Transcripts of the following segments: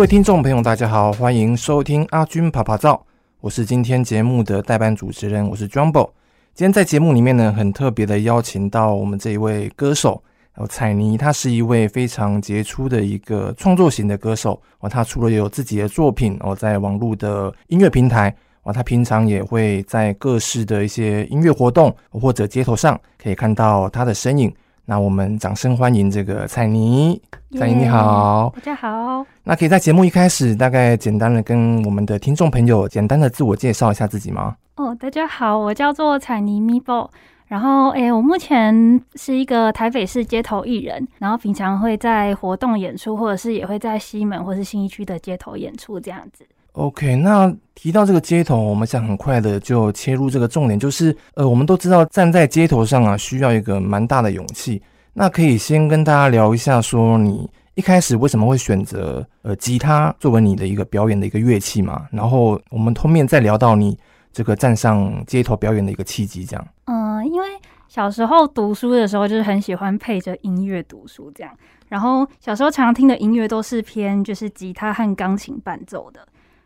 各位听众朋友，大家好，欢迎收听阿军趴趴造，我是今天节目的代班主持人，我是 Jumbo。今天在节目里面呢，很特别的邀请到我们这一位歌手，哦，采妮，他是一位非常杰出的一个创作型的歌手哦。他除了有自己的作品哦，在网络的音乐平台哦，他平常也会在各式的一些音乐活动或者街头上可以看到他的身影。那我们掌声欢迎这个彩妮，彩妮你好，大家好。那可以在节目一开始，大概简单的跟我们的听众朋友简单的自我介绍一下自己吗？哦，大家好，我叫做彩妮 Mibo，然后诶，我目前是一个台北市街头艺人，然后平常会在活动演出，或者是也会在西门或是新一区的街头演出这样子。OK，那提到这个街头，我们想很快的就切入这个重点，就是呃，我们都知道站在街头上啊，需要一个蛮大的勇气。那可以先跟大家聊一下，说你一开始为什么会选择呃吉他作为你的一个表演的一个乐器嘛？然后我们后面再聊到你这个站上街头表演的一个契机，这样。嗯，因为小时候读书的时候就是很喜欢配着音乐读书这样，然后小时候常听的音乐都是偏就是吉他和钢琴伴奏的。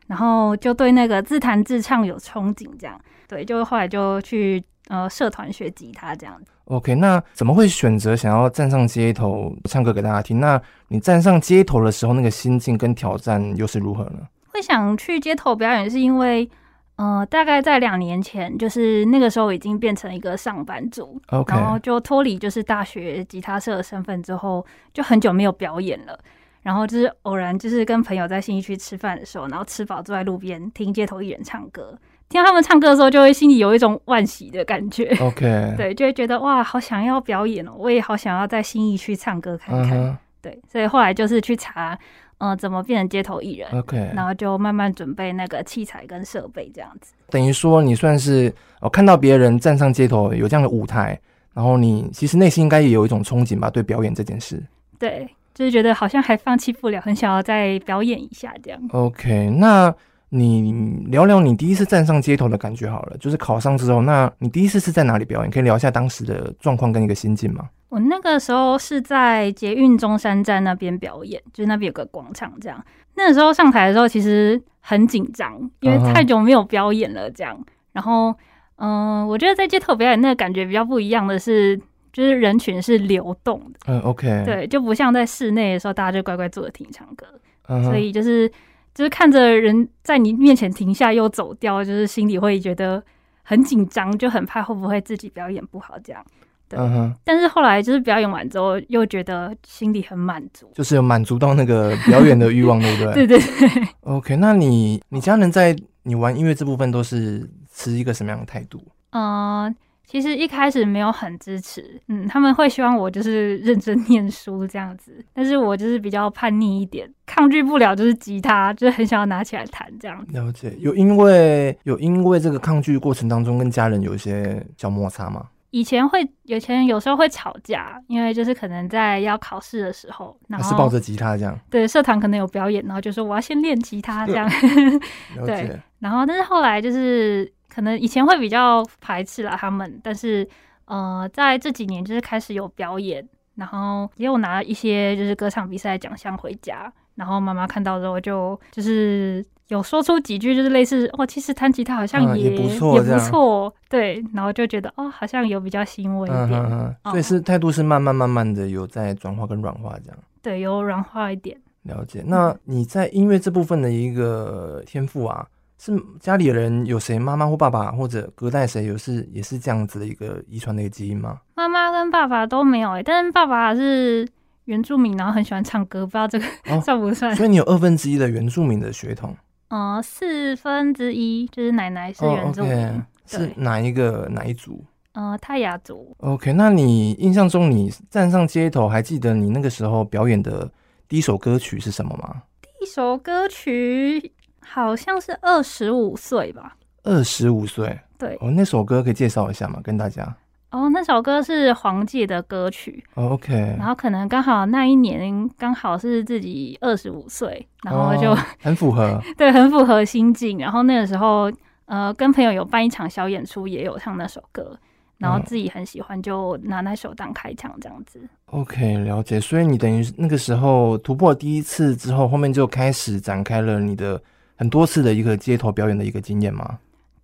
然后就对那个自弹自唱有憧憬，这样对，就后来就去呃社团学吉他这样。OK，那怎么会选择想要站上街头唱歌给大家听？那你站上街头的时候，那个心境跟挑战又是如何呢？会想去街头表演，是因为呃，大概在两年前，就是那个时候已经变成一个上班族，OK，然后就脱离就是大学吉他社的身份之后，就很久没有表演了。然后就是偶然，就是跟朋友在信义区吃饭的时候，然后吃饱坐在路边听街头艺人唱歌，听到他们唱歌的时候，就会心里有一种惋惜的感觉。OK，对，就会觉得哇，好想要表演哦，我也好想要在新义区唱歌看看。Uh huh. 对，所以后来就是去查，呃，怎么变成街头艺人。OK，然后就慢慢准备那个器材跟设备这样子。等于说，你算是哦，看到别人站上街头有这样的舞台，然后你其实内心应该也有一种憧憬吧，对表演这件事。对。就是觉得好像还放弃不了，很想要再表演一下这样。OK，那你聊聊你第一次站上街头的感觉好了。就是考上之后，那你第一次是在哪里表演？可以聊一下当时的状况跟一个心境吗？我那个时候是在捷运中山站那边表演，就是那边有个广场这样。那个时候上台的时候其实很紧张，因为太久没有表演了这样。Uh huh. 然后，嗯、呃，我觉得在街头表演那个感觉比较不一样的是。就是人群是流动的，嗯，OK，对，就不像在室内的时候，大家就乖乖坐着听唱歌，uh. 所以就是就是看着人在你面前停下又走掉，就是心里会觉得很紧张，就很怕会不会自己表演不好这样，对。Uh. 但是后来就是表演完之后，又觉得心里很满足，就是有满足到那个表演的欲望，对不对？对对对。OK，那你你家人在你玩音乐这部分都是持一个什么样的态度？嗯。Uh, 其实一开始没有很支持，嗯，他们会希望我就是认真念书这样子，但是我就是比较叛逆一点，抗拒不了就是吉他，就是很想要拿起来弹这样子。了解，有因为有因为这个抗拒过程当中跟家人有一些小摩擦吗？以前会，以前有时候会吵架，因为就是可能在要考试的时候，然后是抱着吉他这样，对，社团可能有表演，然后就说我要先练吉他这样。对，然后但是后来就是。可能以前会比较排斥啦，他们，但是呃，在这几年就是开始有表演，然后也有拿一些就是歌唱比赛奖项回家，然后妈妈看到之后就就是有说出几句，就是类似哦，其实弹吉他好像也、嗯、也不错，也不错，对，然后就觉得哦，好像有比较欣慰一点，嗯嗯嗯、所以是态度是慢慢慢慢的有在转化跟软化这样，对，有软化一点。了解。那你在音乐这部分的一个天赋啊？是家里人有谁，妈妈或爸爸或者隔代谁有是也是这样子的一个遗传的一个基因吗？妈妈跟爸爸都没有哎、欸，但是爸爸是原住民，然后很喜欢唱歌，不知道这个、哦、算不算？所以你有二分之一的原住民的血统？嗯，四分之一就是奶奶是原住民，哦 okay、是哪一个哪一族？呃，泰雅族。OK，那你印象中你站上街头，还记得你那个时候表演的第一首歌曲是什么吗？第一首歌曲。好像是二十五岁吧。二十五岁，对。哦，那首歌可以介绍一下吗？跟大家。哦，那首歌是黄玠的歌曲。OK，然后可能刚好那一年刚好是自己二十五岁，然后就、哦、很符合，对，很符合心境。然后那个时候，呃，跟朋友有办一场小演出，也有唱那首歌，然后自己很喜欢，就拿那首当开场这样子。哦、OK，了解。所以你等于那个时候突破第一次之后，后面就开始展开了你的很多次的一个街头表演的一个经验吗？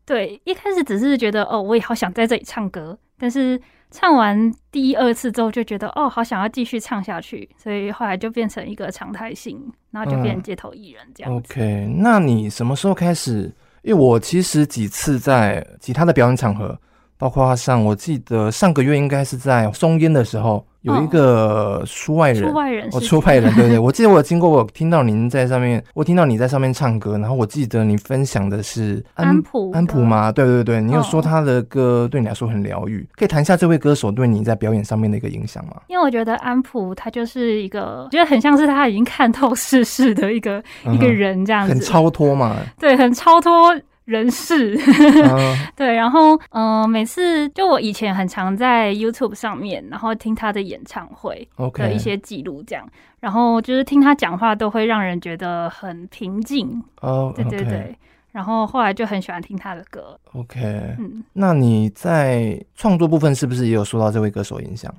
对，一开始只是觉得哦，我也好想在这里唱歌，但是唱完第一二次之后，就觉得哦，好想要继续唱下去，所以后来就变成一个常态性，然后就变成街头艺人这样、嗯。OK，那你什么时候开始？因为我其实几次在其他的表演场合，包括像我记得上个月应该是在松烟的时候。有一个书外人，出外人哦，出外人，对对，我记得我有经过，我听到您在上面，我听到你在上面唱歌，然后我记得你分享的是安普，安普吗？对对对，你有说他的歌对你来说很疗愈，可以谈一下这位歌手对你在表演上面的一个影响吗？因为我觉得安普他就是一个，我觉得很像是他已经看透世事的一个一个人这样子，很超脱嘛，对，很超脱。人事，嗯、对，然后嗯、呃，每次就我以前很常在 YouTube 上面，然后听他的演唱会的一些记录，这样.然后就是听他讲话都会让人觉得很平静。哦，对对对.然后后来就很喜欢听他的歌。OK，嗯，那你在创作部分是不是也有受到这位歌手影响？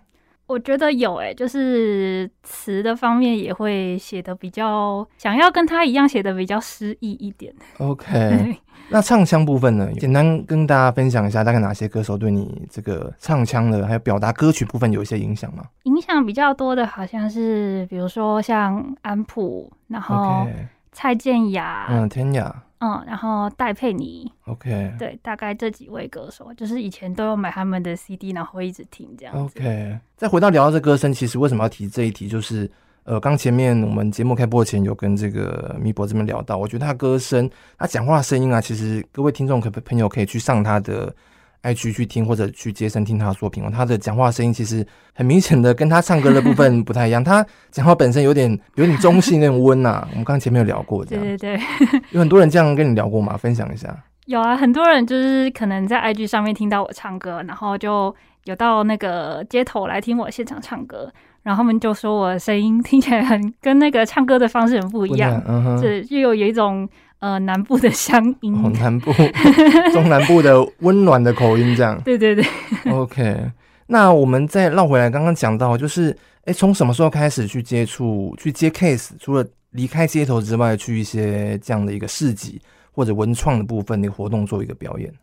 我觉得有诶、欸，就是词的方面也会写的比较想要跟他一样写的比较诗意一点。OK，那唱腔部分呢？简单跟大家分享一下，大概哪些歌手对你这个唱腔的还有表达歌曲部分有一些影响吗？影响比较多的好像是，比如说像安普，然后蔡健雅，嗯，天雅。嗯，然后戴佩妮，OK，对，大概这几位歌手，就是以前都有买他们的 CD，然后会一直听这样。OK，再回到聊到这歌声，其实为什么要提这一题？就是呃，刚前面我们节目开播前有跟这个米博这边聊到，我觉得他歌声，他讲话的声音啊，其实各位听众可朋友可以去上他的。爱去去听或者去街声听他的作品哦，他的讲话声音其实很明显的跟他唱歌的部分 不太一样，他讲话本身有点有点中性那种温呐。我们刚刚前面有聊过，这样对对对，有很多人这样跟你聊过吗？分享一下。有啊，很多人就是可能在 IG 上面听到我唱歌，然后就有到那个街头来听我现场唱歌，然后他们就说我的声音听起来很跟那个唱歌的方式很不一样，嗯，是又有有一种。呃，南部的乡音，哦，南部、中南部的温暖的口音，这样。对对对。OK，那我们再绕回来，刚刚讲到，就是，哎，从什么时候开始去接触、去接 case？除了离开街头之外，去一些这样的一个市集或者文创的部分的活动做一个表演？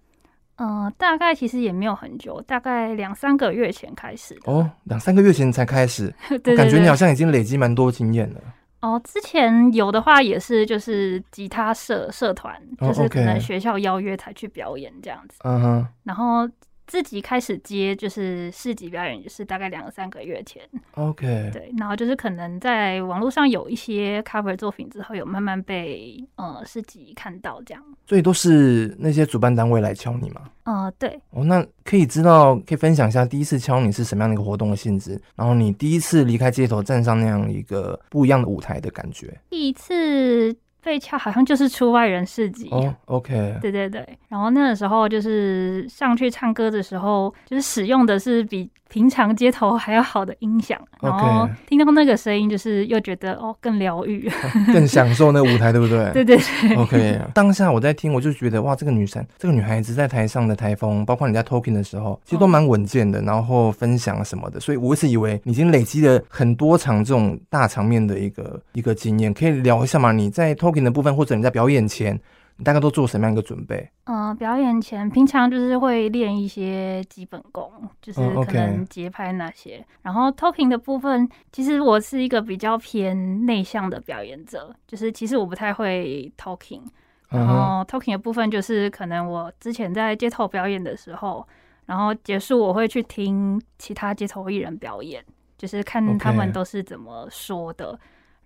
嗯、呃，大概其实也没有很久，大概两三个月前开始。哦，两三个月前才开始，对对对，感觉你好像已经累积蛮多经验了。哦，之前有的话也是，就是吉他社社团，就是可能学校邀约才去表演这样子。嗯哼，然后。自己开始接就是市集表演，就是大概两三个月前。OK，对，然后就是可能在网络上有一些 cover 作品之后，有慢慢被呃市集看到这样。所以都是那些主办单位来敲你吗？呃，对。哦，那可以知道，可以分享一下第一次敲你是什么样的一个活动的性质，然后你第一次离开街头站上那样一个不一样的舞台的感觉。第一次。被敲好像就是出外人市集。哦，OK，对对对，然后那个时候就是上去唱歌的时候，就是使用的是比平常街头还要好的音响，然后听到那个声音，就是又觉得哦更疗愈，更享受那个舞台，对不对？对对对，OK。当下我在听，我就觉得哇，这个女生，这个女孩子在台上的台风，包括你在 talking 的时候，其实都蛮稳健的，然后分享什么的，所以我一直以为你已经累积了很多场这种大场面的一个一个经验，可以聊一下吗？你在 talking 的部分，或者你在表演前。你大概都做什么样一个准备？嗯、呃，表演前平常就是会练一些基本功，就是可能节拍那些。嗯 okay、然后 talking 的部分，其实我是一个比较偏内向的表演者，就是其实我不太会 talking。然后 talking 的部分就是可能我之前在街头表演的时候，然后结束我会去听其他街头艺人表演，就是看他们都是怎么说的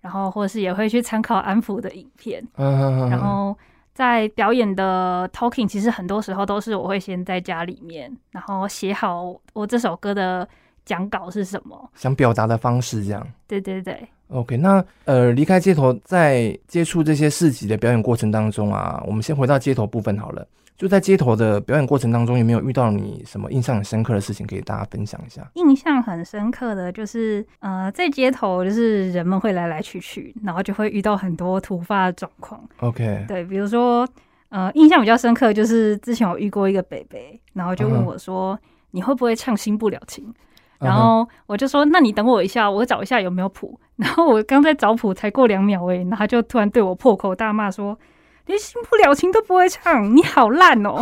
然后或者是也会去参考安抚的影片，嗯、然后。在表演的 talking，其实很多时候都是我会先在家里面，然后写好我这首歌的讲稿是什么，想表达的方式这样。对对对。OK，那呃，离开街头，在接触这些市集的表演过程当中啊，我们先回到街头部分好了。就在街头的表演过程当中，有没有遇到你什么印象很深刻的事情，可以大家分享一下？印象很深刻的就是，呃，在街头就是人们会来来去去，然后就会遇到很多突发的状况。OK，对，比如说，呃，印象比较深刻就是之前我遇过一个北北，然后就问我说：“ uh huh. 你会不会唱新不了情？”然后我就说：“那你等我一下，我找一下有没有谱。”然后我刚在找谱，才过两秒诶，然后他就突然对我破口大骂说：“连新不了情都不会唱，你好烂哦！”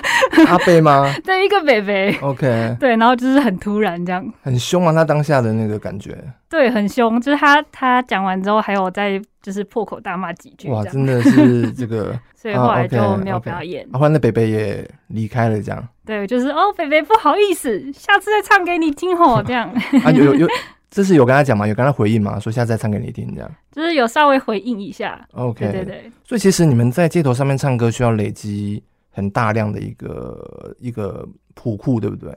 阿贝吗？对，一个北北。OK。对，然后就是很突然这样，很凶啊！他当下的那个感觉。对，很凶。就是他他讲完之后，还有再就是破口大骂几句。哇，真的是这个。所以后来就没有表演。后来那北北也离开了，这样。对，就是哦，北北不好意思，下次再唱给你听哦，这样。啊，有有有。这是有跟他讲吗？有跟他回应吗？说下次再唱给你听，这样。就是有稍微回应一下。OK，对对对。所以其实你们在街头上面唱歌，需要累积很大量的一个一个谱库，对不对？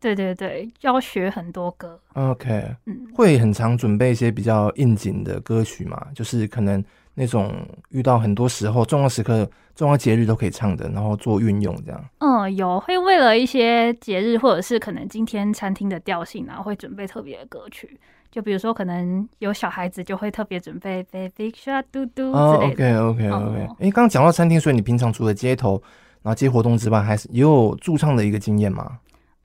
对对对，要学很多歌。OK，嗯，会很常准备一些比较应景的歌曲嘛？就是可能。那种遇到很多时候重要时刻、重要节日都可以唱的，然后做运用这样。嗯，有会为了一些节日，或者是可能今天餐厅的调性，然后会准备特别的歌曲。就比如说，可能有小孩子就会特别准备 Baby Shark 嘟嘟之类的。哦，OK OK OK。哎，刚刚讲到餐厅，所以你平常除了街头然后接活动之外，还是也有驻唱的一个经验吗？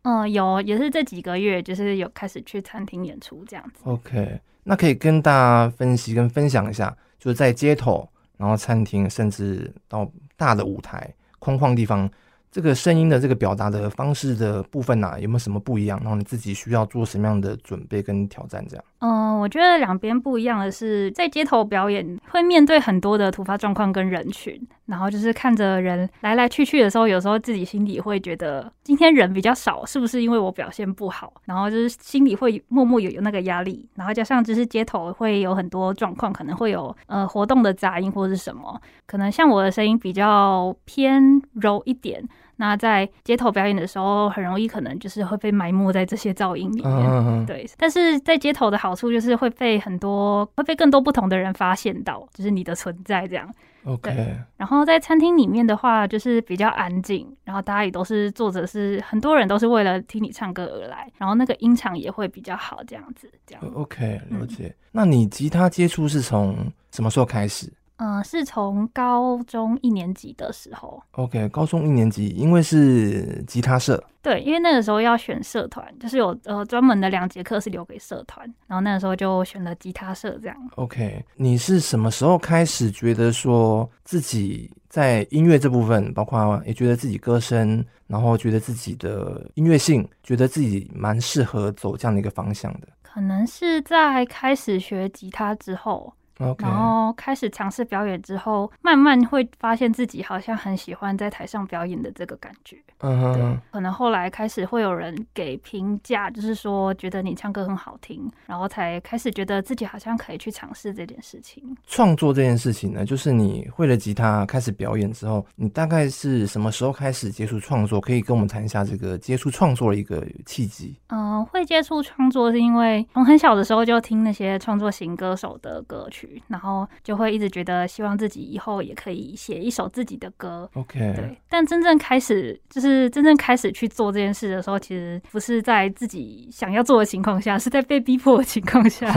嗯，有，也是这几个月就是有开始去餐厅演出这样子。OK，那可以跟大家分析跟分享一下。就在街头，然后餐厅，甚至到大的舞台、空旷地方，这个声音的这个表达的方式的部分呢、有没有什么不一样？然后你自己需要做什么样的准备跟挑战？这样？嗯，我觉得两边不一样的是，在街头表演会面对很多的突发状况跟人群，然后就是看着人来来去去的时候，有时候自己心里会觉得今天人比较少，是不是因为我表现不好？然后就是心里会默默有有那个压力，然后加上就是街头会有很多状况，可能会有呃活动的杂音或是什么，可能像我的声音比较偏柔一点。那在街头表演的时候，很容易可能就是会被埋没在这些噪音里面。Uh huh. 对，但是在街头的好处就是会被很多会被更多不同的人发现到，就是你的存在这样。OK。然后在餐厅里面的话，就是比较安静，然后大家也都是坐着，是很多人都是为了听你唱歌而来，然后那个音场也会比较好，这样子。这样。OK，了解。嗯。那你吉他接触是从什么时候开始？嗯，是从高中一年级的时候。OK，高中一年级，因为是吉他社。对，因为那个时候要选社团，就是有呃专门的两节课是留给社团，然后那个时候就选了吉他社这样。OK，你是什么时候开始觉得说自己在音乐这部分，包括也觉得自己歌声，然后觉得自己的音乐性，觉得自己蛮适合走这样的一个方向的？可能是在开始学吉他之后。然后开始尝试表演之后，慢慢会发现自己好像很喜欢在台上表演的这个感觉。嗯哼、uh，huh. 对，可能后来开始会有人给评价，就是说觉得你唱歌很好听，然后才开始觉得自己好像可以去尝试这件事情。创作这件事情呢，就是你会了吉他开始表演之后，你大概是什么时候开始接触创作？可以跟我们谈一下这个接触创作的一个契机。嗯、呃，会接触创作是因为从很小的时候就听那些创作型歌手的歌曲。然后就会一直觉得希望自己以后也可以写一首自己的歌。OK，对。但真正开始就是是真正开始去做这件事的时候，其实不是在自己想要做的情况下，是在被逼迫的情况下。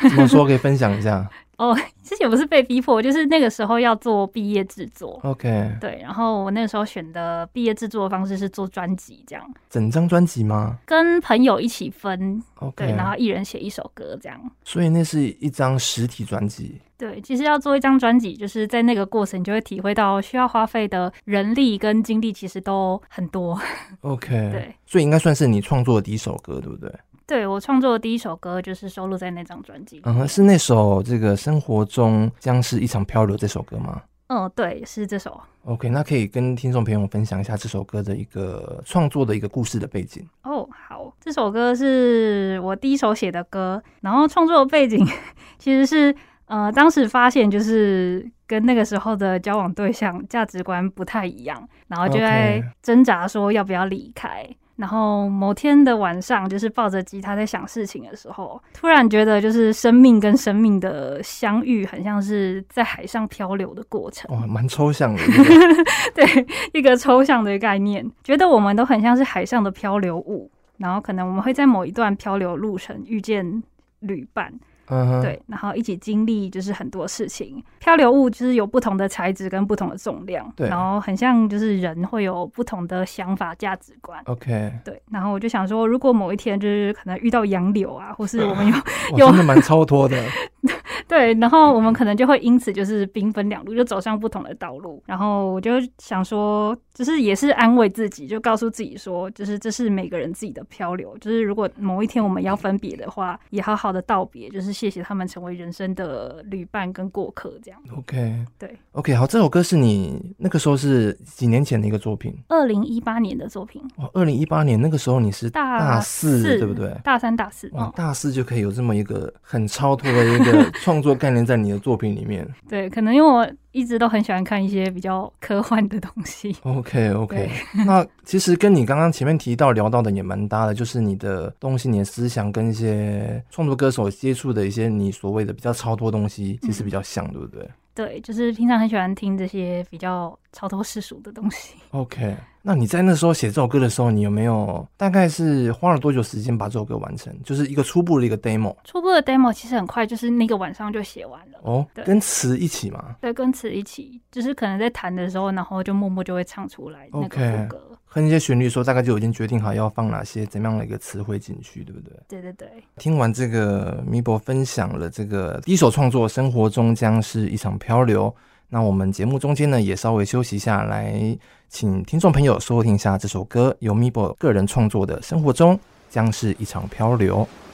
怎么说？可以分享一下。哦，其实也不是被逼迫，就是那个时候要做毕业制作。OK，对，然后我那个时候选的毕业制作的方式是做专辑，这样。整张专辑吗？跟朋友一起分。OK，对，然后一人写一首歌，这样。所以那是一张实体专辑。对，其实要做一张专辑，就是在那个过程，你就会体会到需要花费的人力跟精力，其实都很多。OK，对，所以应该算是你创作的第一首歌，对不对？对，我创作的第一首歌就是收录在那张专辑。嗯，是那首这个生活中将是一场漂流这首歌吗？嗯，对，是这首。OK，那可以跟听众朋友分享一下这首歌的一个创作的一个故事的背景。哦，好，这首歌是我第一首写的歌，然后创作的背景 其实是呃，当时发现就是跟那个时候的交往对象价值观不太一样，然后就在挣扎说要不要离开。然后某天的晚上，就是抱着吉他在想事情的时候，突然觉得就是生命跟生命的相遇，很像是在海上漂流的过程。哇，蛮抽象的。对，一个抽象的概念，觉得我们都很像是海上的漂流物，然后可能我们会在某一段漂流路程遇见旅伴。嗯，对，然后一起经历就是很多事情。漂流物就是有不同的材质跟不同的重量，对，然后很像就是人会有不同的想法价值观。OK，对，然后我就想说，如果某一天就是可能遇到洋流啊，或是我们有、啊、有真的蛮超脱的。对，然后我们可能就会因此就是兵分两路，就走上不同的道路。然后我就想说，就是也是安慰自己，就告诉自己说，就是这是每个人自己的漂流。就是如果某一天我们要分别的话，也好好的道别，就是谢谢他们成为人生的旅伴跟过客这样。OK，对，OK，好，这首歌是你那个时候是几年前的一个作品？二零一八年的作品。哦，二零一八年那个时候你是大大四对不对？大三、大四。哇，大四就可以有这么一个很超脱的一个。创作概念在你的作品里面，对，可能因为我一直都很喜欢看一些比较科幻的东西。OK OK，那其实跟你刚刚前面提到聊到的也蛮搭的，就是你的东西、你的思想跟一些创作歌手接触的一些你所谓的比较超脱东西，其实比较像，嗯、对不对？对，就是平常很喜欢听这些比较超脱世俗的东西。OK，那你在那时候写这首歌的时候，你有没有大概是花了多久时间把这首歌完成？就是一个初步的一个 demo。初步的 demo 其实很快，就是那个晚上就写完了。哦，对，跟词一起吗？对，跟词一起，就是可能在弹的时候，然后就默默就会唱出来那个副歌。Okay. 和一些旋律说，大概就已经决定好要放哪些怎么样的一个词汇进去，对不对？对对对。听完这个米博分享了这个第一首创作《生活终将是一场漂流》，那我们节目中间呢也稍微休息一下来，请听众朋友收听一下这首歌，由米博个人创作的《生活中将是一场漂流》。是一场漂流。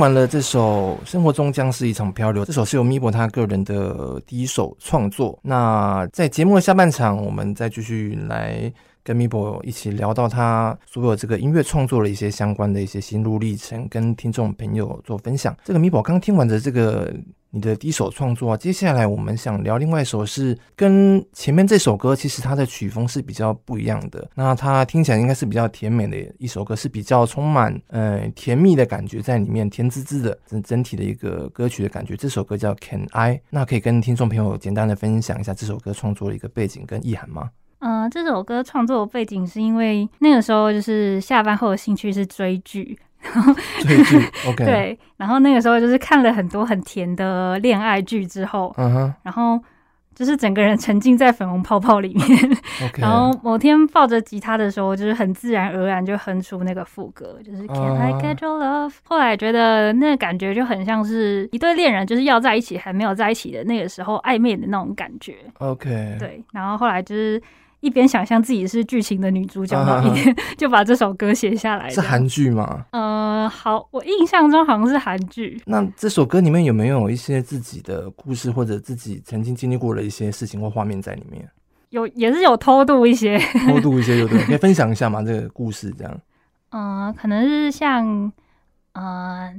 完了这首《生活中将是一场漂流》，这首是由咪博他个人的第一首创作。那在节目的下半场，我们再继续来跟咪博一起聊到他所有这个音乐创作的一些相关的一些心路历程，跟听众朋友做分享。这个咪博刚听完的这个。你的第一首创作啊，接下来我们想聊另外一首，是跟前面这首歌其实它的曲风是比较不一样的。那它听起来应该是比较甜美的一首歌，是比较充满呃甜蜜的感觉在里面，甜滋滋的整整体的一个歌曲的感觉。这首歌叫《Can I》，那可以跟听众朋友简单的分享一下这首歌创作的一个背景跟意涵吗？嗯、这首歌创作背景是因为那个时候就是下班后的兴趣是追剧。然后对，然后那个时候就是看了很多很甜的恋爱剧之后，嗯哼，然后就是整个人沉浸在粉红泡泡里面。然后某天抱着吉他的时候，就是很自然而然就哼出那个副歌，就是 Can I get your love？后来觉得那个感觉就很像是一对恋人就是要在一起还没有在一起的那个时候暧昧的那种感觉，OK，对，然后后来就是。一边想象自己是剧情的女主角，然后一边就把这首歌写下来。是韩剧吗？呃，好，我印象中好像是韩剧。那这首歌里面有没有一些自己的故事，或者自己曾经经历过的一些事情或画面在里面？有，也是有偷渡一些，偷渡一些，有对，可以分享一下吗？这个故事这样。嗯、呃，可能是像，嗯、呃，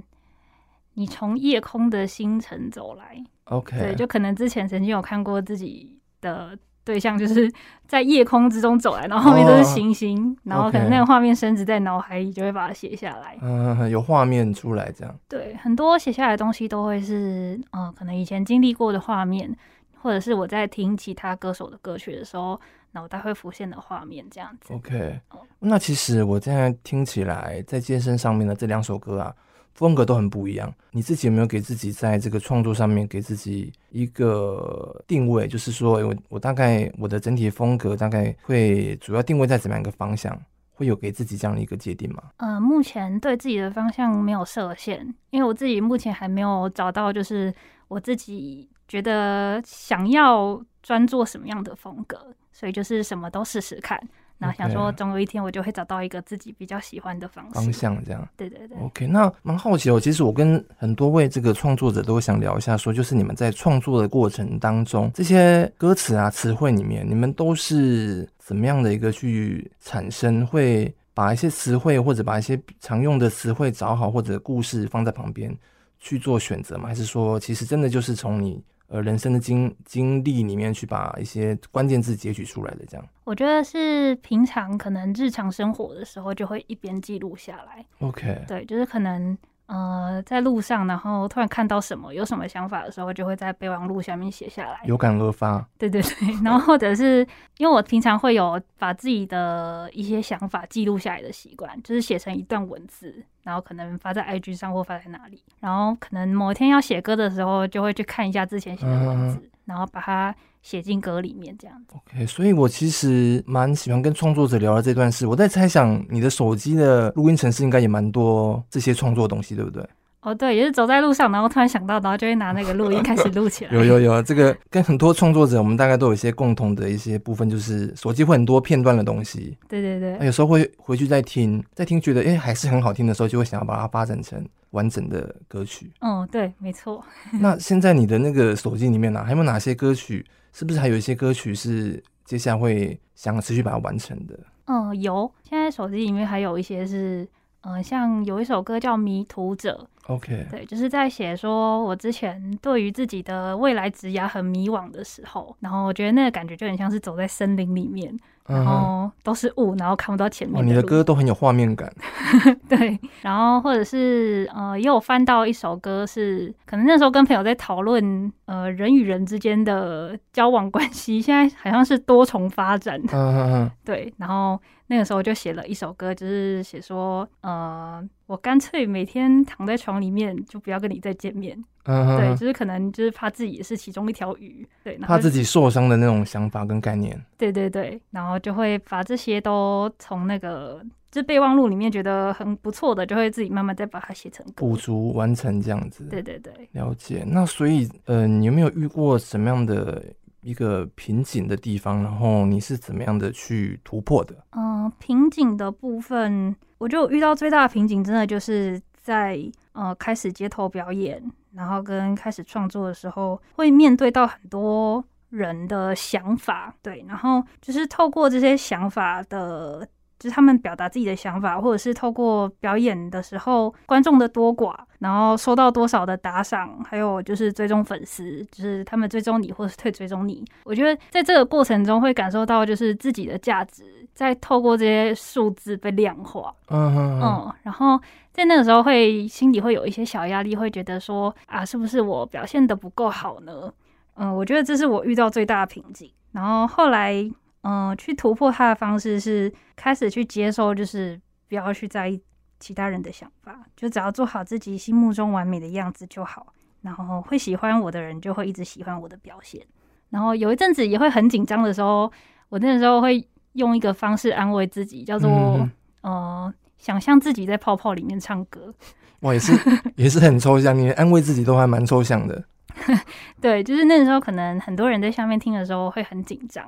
你从夜空的星辰走来，OK，对，就可能之前曾经有看过自己的。对象就是 在夜空之中走来，然后后面都是星星，oh, 然后可能那个画面深植在脑海里，就会把它写下来。嗯，有画面出来这样。对，很多写下来的东西都会是，嗯、呃，可能以前经历过的画面，或者是我在听其他歌手的歌曲的时候，脑袋会浮现的画面这样子。OK，、嗯、那其实我现在听起来，在健身上面的这两首歌啊。风格都很不一样，你自己有没有给自己在这个创作上面给自己一个定位？就是说，我我大概我的整体风格大概会主要定位在怎么样一个方向？会有给自己这样的一个界定吗？呃，目前对自己的方向没有设限，因为我自己目前还没有找到，就是我自己觉得想要专做什么样的风格，所以就是什么都试试看。然后想说，总有一天我就会找到一个自己比较喜欢的方式方向，这样。对对对。OK，那蛮好奇哦。其实我跟很多位这个创作者都想聊一下，说就是你们在创作的过程当中，这些歌词啊、词汇里面，你们都是怎么样的一个去产生？会把一些词汇或者把一些常用的词汇找好，或者故事放在旁边去做选择吗？还是说，其实真的就是从你？呃，人生的经经历里面去把一些关键字截取出来的，这样。我觉得是平常可能日常生活的时候就会一边记录下来。OK，对，就是可能。呃，在路上，然后突然看到什么，有什么想法的时候，就会在备忘录下面写下来，有感而发。对对对，然后或者是因为我平常会有把自己的一些想法记录下来的习惯，就是写成一段文字，然后可能发在 IG 上或发在哪里，然后可能某一天要写歌的时候，就会去看一下之前写的文字，嗯、然后把它。写进歌里面这样子。OK，所以我其实蛮喜欢跟创作者聊的这段事。我在猜想，你的手机的录音程式应该也蛮多这些创作东西，对不对？哦，对，也是走在路上，然后突然想到，然后就会拿那个录音开始录起来。有有有，这个跟很多创作者，我们大概都有一些共同的一些部分，就是手机会很多片段的东西。对对对。有时候会回去再听，再听觉得哎还是很好听的时候，就会想要把它发展成完整的歌曲。嗯，对，没错。那现在你的那个手机里面呢、啊，还有没有哪些歌曲？是不是还有一些歌曲是接下来会想持续把它完成的？嗯，有。现在手机里面还有一些是。嗯、呃，像有一首歌叫《迷途者》，OK，对，就是在写说我之前对于自己的未来职涯很迷惘的时候，然后我觉得那个感觉就很像是走在森林里面。然后都是雾，然后看不到前面。哦，你的歌都很有画面感。对，然后或者是呃，也有翻到一首歌是，是可能那时候跟朋友在讨论呃人与人之间的交往关系，现在好像是多重发展。嗯嗯嗯。对，然后那个时候就写了一首歌，就是写说呃。我干脆每天躺在床里面，就不要跟你再见面。嗯哼，对，就是可能就是怕自己也是其中一条鱼，对，怕自己受伤的那种想法跟概念。对对对，然后就会把这些都从那个就备忘录里面觉得很不错的，就会自己慢慢再把它写成歌，补足完成这样子。对对对，了解。那所以，呃，你有没有遇过什么样的一个瓶颈的地方？然后你是怎么样的去突破的？嗯，瓶颈的部分。我就遇到最大的瓶颈，真的就是在呃开始街头表演，然后跟开始创作的时候，会面对到很多人的想法，对，然后就是透过这些想法的。就是他们表达自己的想法，或者是透过表演的时候，观众的多寡，然后收到多少的打赏，还有就是追踪粉丝，就是他们追踪你或是 退追踪你。我觉得在这个过程中会感受到，就是自己的价值在透过这些数字被量化。嗯嗯嗯。然后在那个时候会心里会有一些小压力，会觉得说啊，是不是我表现的不够好呢？嗯，我觉得这是我遇到最大的瓶颈。然后后来。嗯、呃，去突破他的方式是开始去接受，就是不要去在意其他人的想法，就只要做好自己心目中完美的样子就好。然后会喜欢我的人就会一直喜欢我的表现。然后有一阵子也会很紧张的时候，我那时候会用一个方式安慰自己，叫做嗯、呃，想象自己在泡泡里面唱歌。哇，也是 也是很抽象，你安慰自己都还蛮抽象的。对，就是那时候可能很多人在下面听的时候会很紧张。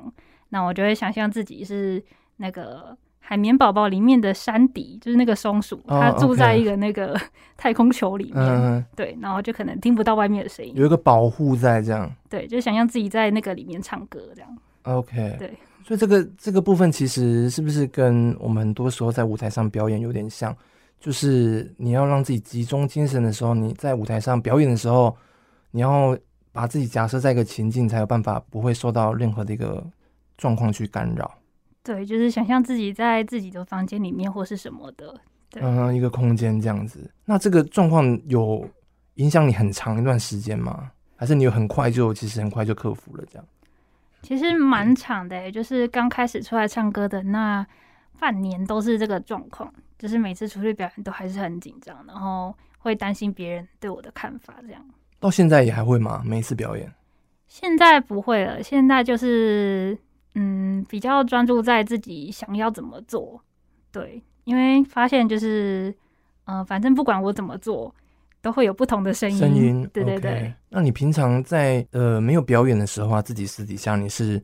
那我就会想象自己是那个海绵宝宝里面的山迪，就是那个松鼠，它住在一个那个 太空球里面，对，然后就可能听不到外面的声音，有一个保护在这样，对，就想象自己在那个里面唱歌这样。OK，对，所以这个这个部分其实是不是跟我们很多时候在舞台上表演有点像？就是你要让自己集中精神的时候，你在舞台上表演的时候，你要把自己假设在一个情境，才有办法不会受到任何的一个。状况去干扰，对，就是想象自己在自己的房间里面或是什么的，对，嗯，一个空间这样子。那这个状况有影响你很长一段时间吗？还是你有很快就其实很快就克服了这样？其实蛮长的，就是刚开始出来唱歌的那半年都是这个状况，就是每次出去表演都还是很紧张，然后会担心别人对我的看法这样。到现在也还会吗？每一次表演？现在不会了，现在就是。嗯，比较专注在自己想要怎么做，对，因为发现就是，嗯、呃，反正不管我怎么做，都会有不同的声音。声音，对对对。Okay. 那你平常在呃没有表演的时候啊，自己私底下你是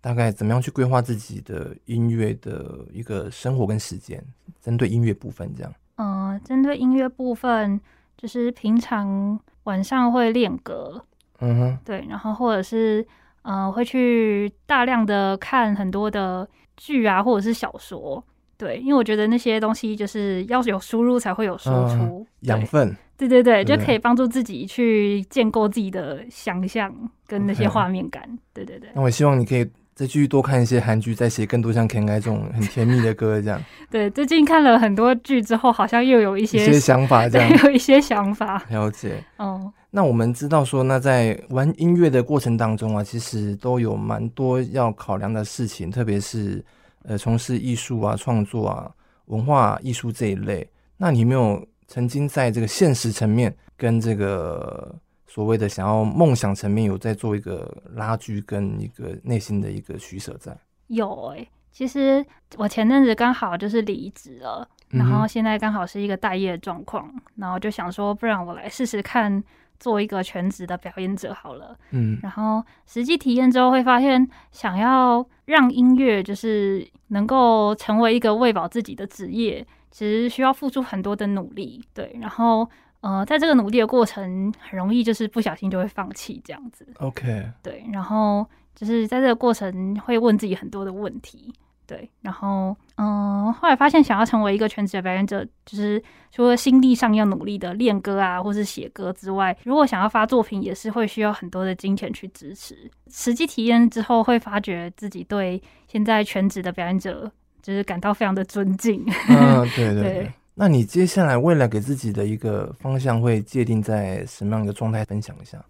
大概怎么样去规划自己的音乐的一个生活跟时间？针对音乐部分这样。嗯、呃，针对音乐部分，就是平常晚上会练歌，嗯哼，对，然后或者是。嗯、呃，会去大量的看很多的剧啊，或者是小说，对，因为我觉得那些东西就是要有输入才会有输出，养、呃、分，对对对，就可以帮助自己去建构自己的想象跟那些画面感，okay. 对对对。那我希望你可以。再继续多看一些韩剧，再写更多像《I》这种很甜蜜的歌，这样。对，最近看了很多剧之后，好像又有一些一些想法，这样有一些想法。了解。哦，那我们知道说，那在玩音乐的过程当中啊，其实都有蛮多要考量的事情，特别是呃，从事艺术啊、创作啊、文化艺术这一类。那你有没有曾经在这个现实层面跟这个？所谓的想要梦想层面有在做一个拉锯跟一个内心的一个取舍在。有诶、欸，其实我前阵子刚好就是离职了，然后现在刚好是一个待业状况，然后就想说，不然我来试试看做一个全职的表演者好了。嗯，然后实际体验之后会发现，想要让音乐就是能够成为一个喂饱自己的职业，其实需要付出很多的努力。对，然后呃，在这个努力的过程，很容易就是不小心就会放弃这样子。OK，对，然后就是在这个过程会问自己很多的问题。对，然后嗯，后来发现想要成为一个全职的表演者，就是除了心力上要努力的练歌啊，或是写歌之外，如果想要发作品，也是会需要很多的金钱去支持。实际体验之后，会发觉自己对现在全职的表演者就是感到非常的尊敬。嗯，对对对。对那你接下来未来给自己的一个方向会界定在什么样的状态？分享一下。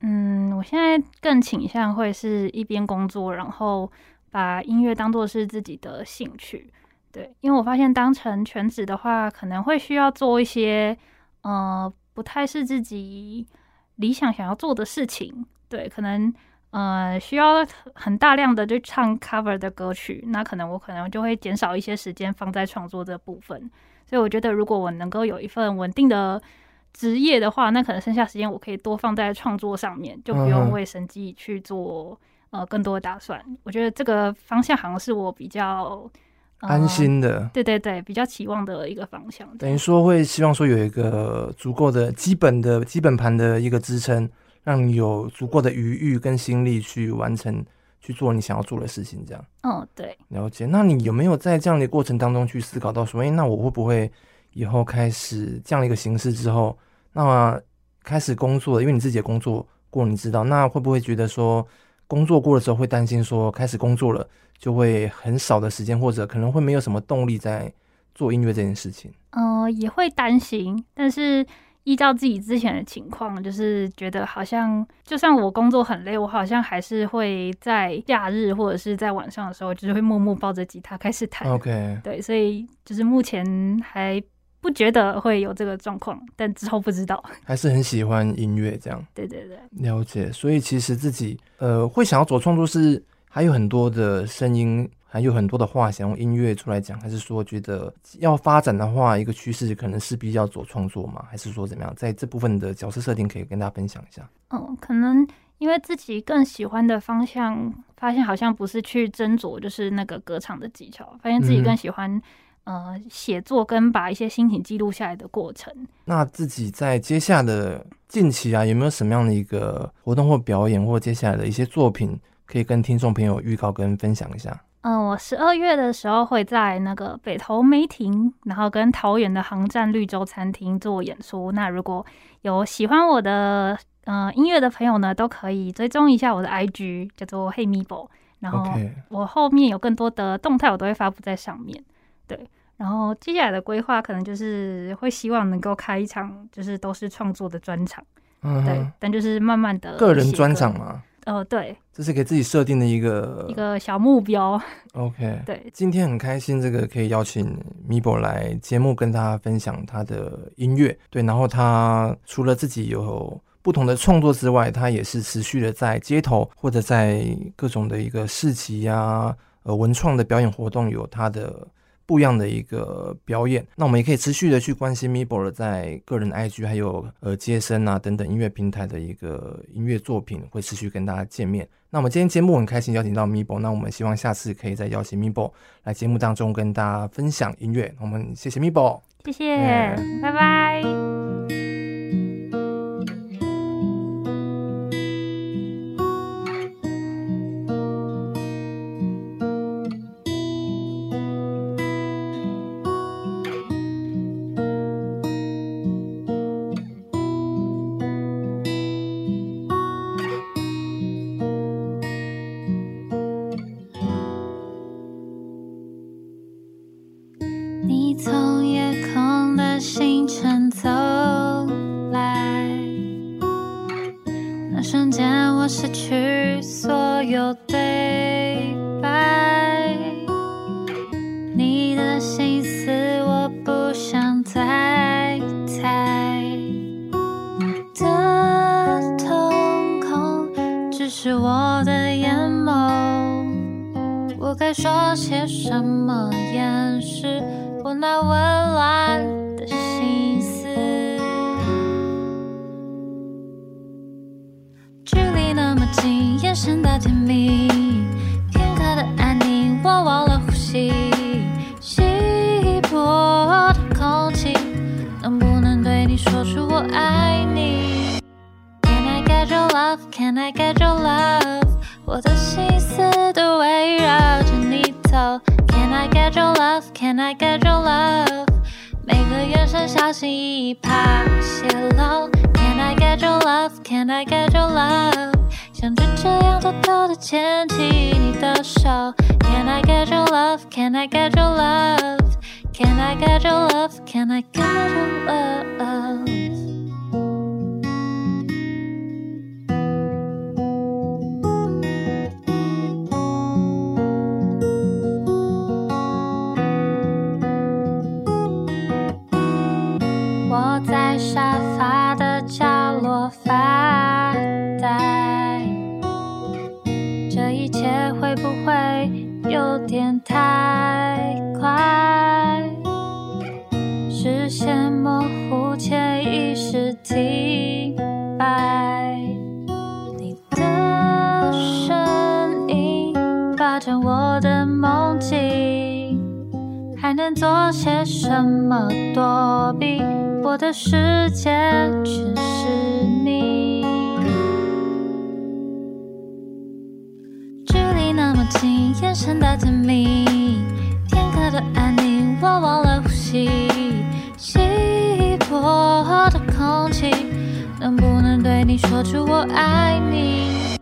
嗯，我现在更倾向会是一边工作，然后。把音乐当做是自己的兴趣，对，因为我发现当成全职的话，可能会需要做一些，呃，不太是自己理想想要做的事情，对，可能呃需要很大量的去唱 cover 的歌曲，那可能我可能就会减少一些时间放在创作这部分，所以我觉得如果我能够有一份稳定的职业的话，那可能剩下时间我可以多放在创作上面，就不用为生计去做。呃，更多的打算，我觉得这个方向好像是我比较、呃、安心的，对对对，比较期望的一个方向。等于说会希望说有一个足够的基本的基本盘的一个支撑，让你有足够的余裕跟心力去完成去做你想要做的事情，这样。嗯，对。了解。那你有没有在这样的过程当中去思考到说，哎，那我会不会以后开始这样的一个形式之后，那么开始工作，因为你自己的工作过，你知道，那会不会觉得说？工作过的时候会担心说，开始工作了就会很少的时间，或者可能会没有什么动力在做音乐这件事情。嗯、呃，也会担心，但是依照自己之前的情况，就是觉得好像就算我工作很累，我好像还是会在假日或者是在晚上的时候，就是会默默抱着吉他开始弹。OK，对，所以就是目前还。不觉得会有这个状况，但之后不知道。还是很喜欢音乐这样。对对对，了解。所以其实自己呃会想要做创作，是还有很多的声音，还有很多的话想用音乐出来讲，还是说觉得要发展的话，一个趋势可能是比较做创作嘛？还是说怎么样？在这部分的角色设定可以跟大家分享一下。嗯，可能因为自己更喜欢的方向，发现好像不是去斟酌就是那个歌唱的技巧，发现自己更喜欢、嗯。呃，写作跟把一些心情记录下来的过程。那自己在接下来的近期啊，有没有什么样的一个活动或表演，或接下来的一些作品，可以跟听众朋友预告跟分享一下？嗯、呃，我十二月的时候会在那个北投梅亭，然后跟桃园的航站绿洲餐厅做演出。那如果有喜欢我的呃音乐的朋友呢，都可以追踪一下我的 IG，叫做 Hey Mibo。然后我后面有更多的动态，我都会发布在上面。对，然后接下来的规划可能就是会希望能够开一场，就是都是创作的专场。嗯，对，但就是慢慢的个人专场嘛。哦、呃，对，这是给自己设定的一个一个小目标。OK，对，今天很开心，这个可以邀请 Mibo 来节目跟大家分享他的音乐。对，然后他除了自己有不同的创作之外，他也是持续的在街头或者在各种的一个市集啊，呃，文创的表演活动有他的。不一样的一个表演，那我们也可以持续的去关心 Mibo 在个人 IG 还有呃街声啊等等音乐平台的一个音乐作品，会持续跟大家见面。那我们今天节目很开心邀请到 Mibo，那我们希望下次可以再邀请 Mibo 来节目当中跟大家分享音乐。我们谢谢 Mibo，谢谢，拜拜。说我爱你？Can I get your love? Can I get your love? 我的心思都围绕着你走。Can I get your love? Can I get your love? 每个眼神小心翼翼，怕泄露。Can I get your love? Can I get your love? 像就这样偷偷的牵起你的手。Can I get your love? Can I get your love? Can I get your love? Can I get your love? 太快，视线模糊，潜意识停摆。你的身影霸占我的梦境，还能做些什么躲避？我的世界全是你。眼神的甜蜜，片刻的安宁，我忘了呼吸。我的空气，能不能对你说出我爱你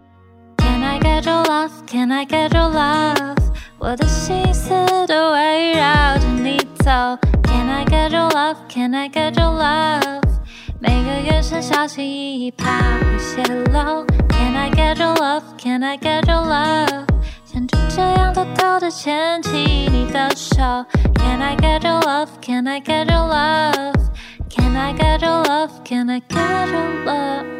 ？Can I get your love? Can I get your love? 我的心思都围绕着你走。Can I get your love? Can I get your love? 每个眼神小心翼翼，怕会泄露。Can I get your love? Can I get your love? 想就这样偷偷的牵起你的手。Can I get your love? Can I get your love? Can I get your love? Can I get your love?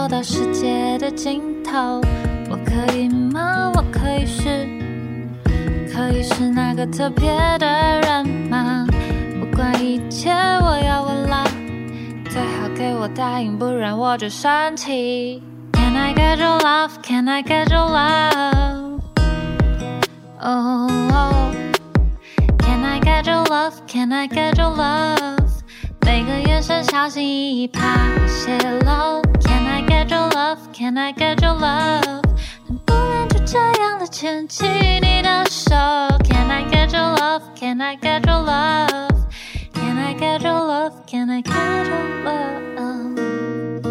走到世界的尽头。我可以吗？我可以是，可以是那个特别的人吗？不管一切，我要问了，最好给我答应，不然我就生气。Can I get your love? Can I get your love? Oh, oh. Can I get your love? Can I get your love? 每个眼神小心翼翼，怕泄露。love? Can I get your love? 눈보라도 자양도 친친이라 show. Can I get your love? Can I get your love? Can I get your love? Can I get your love?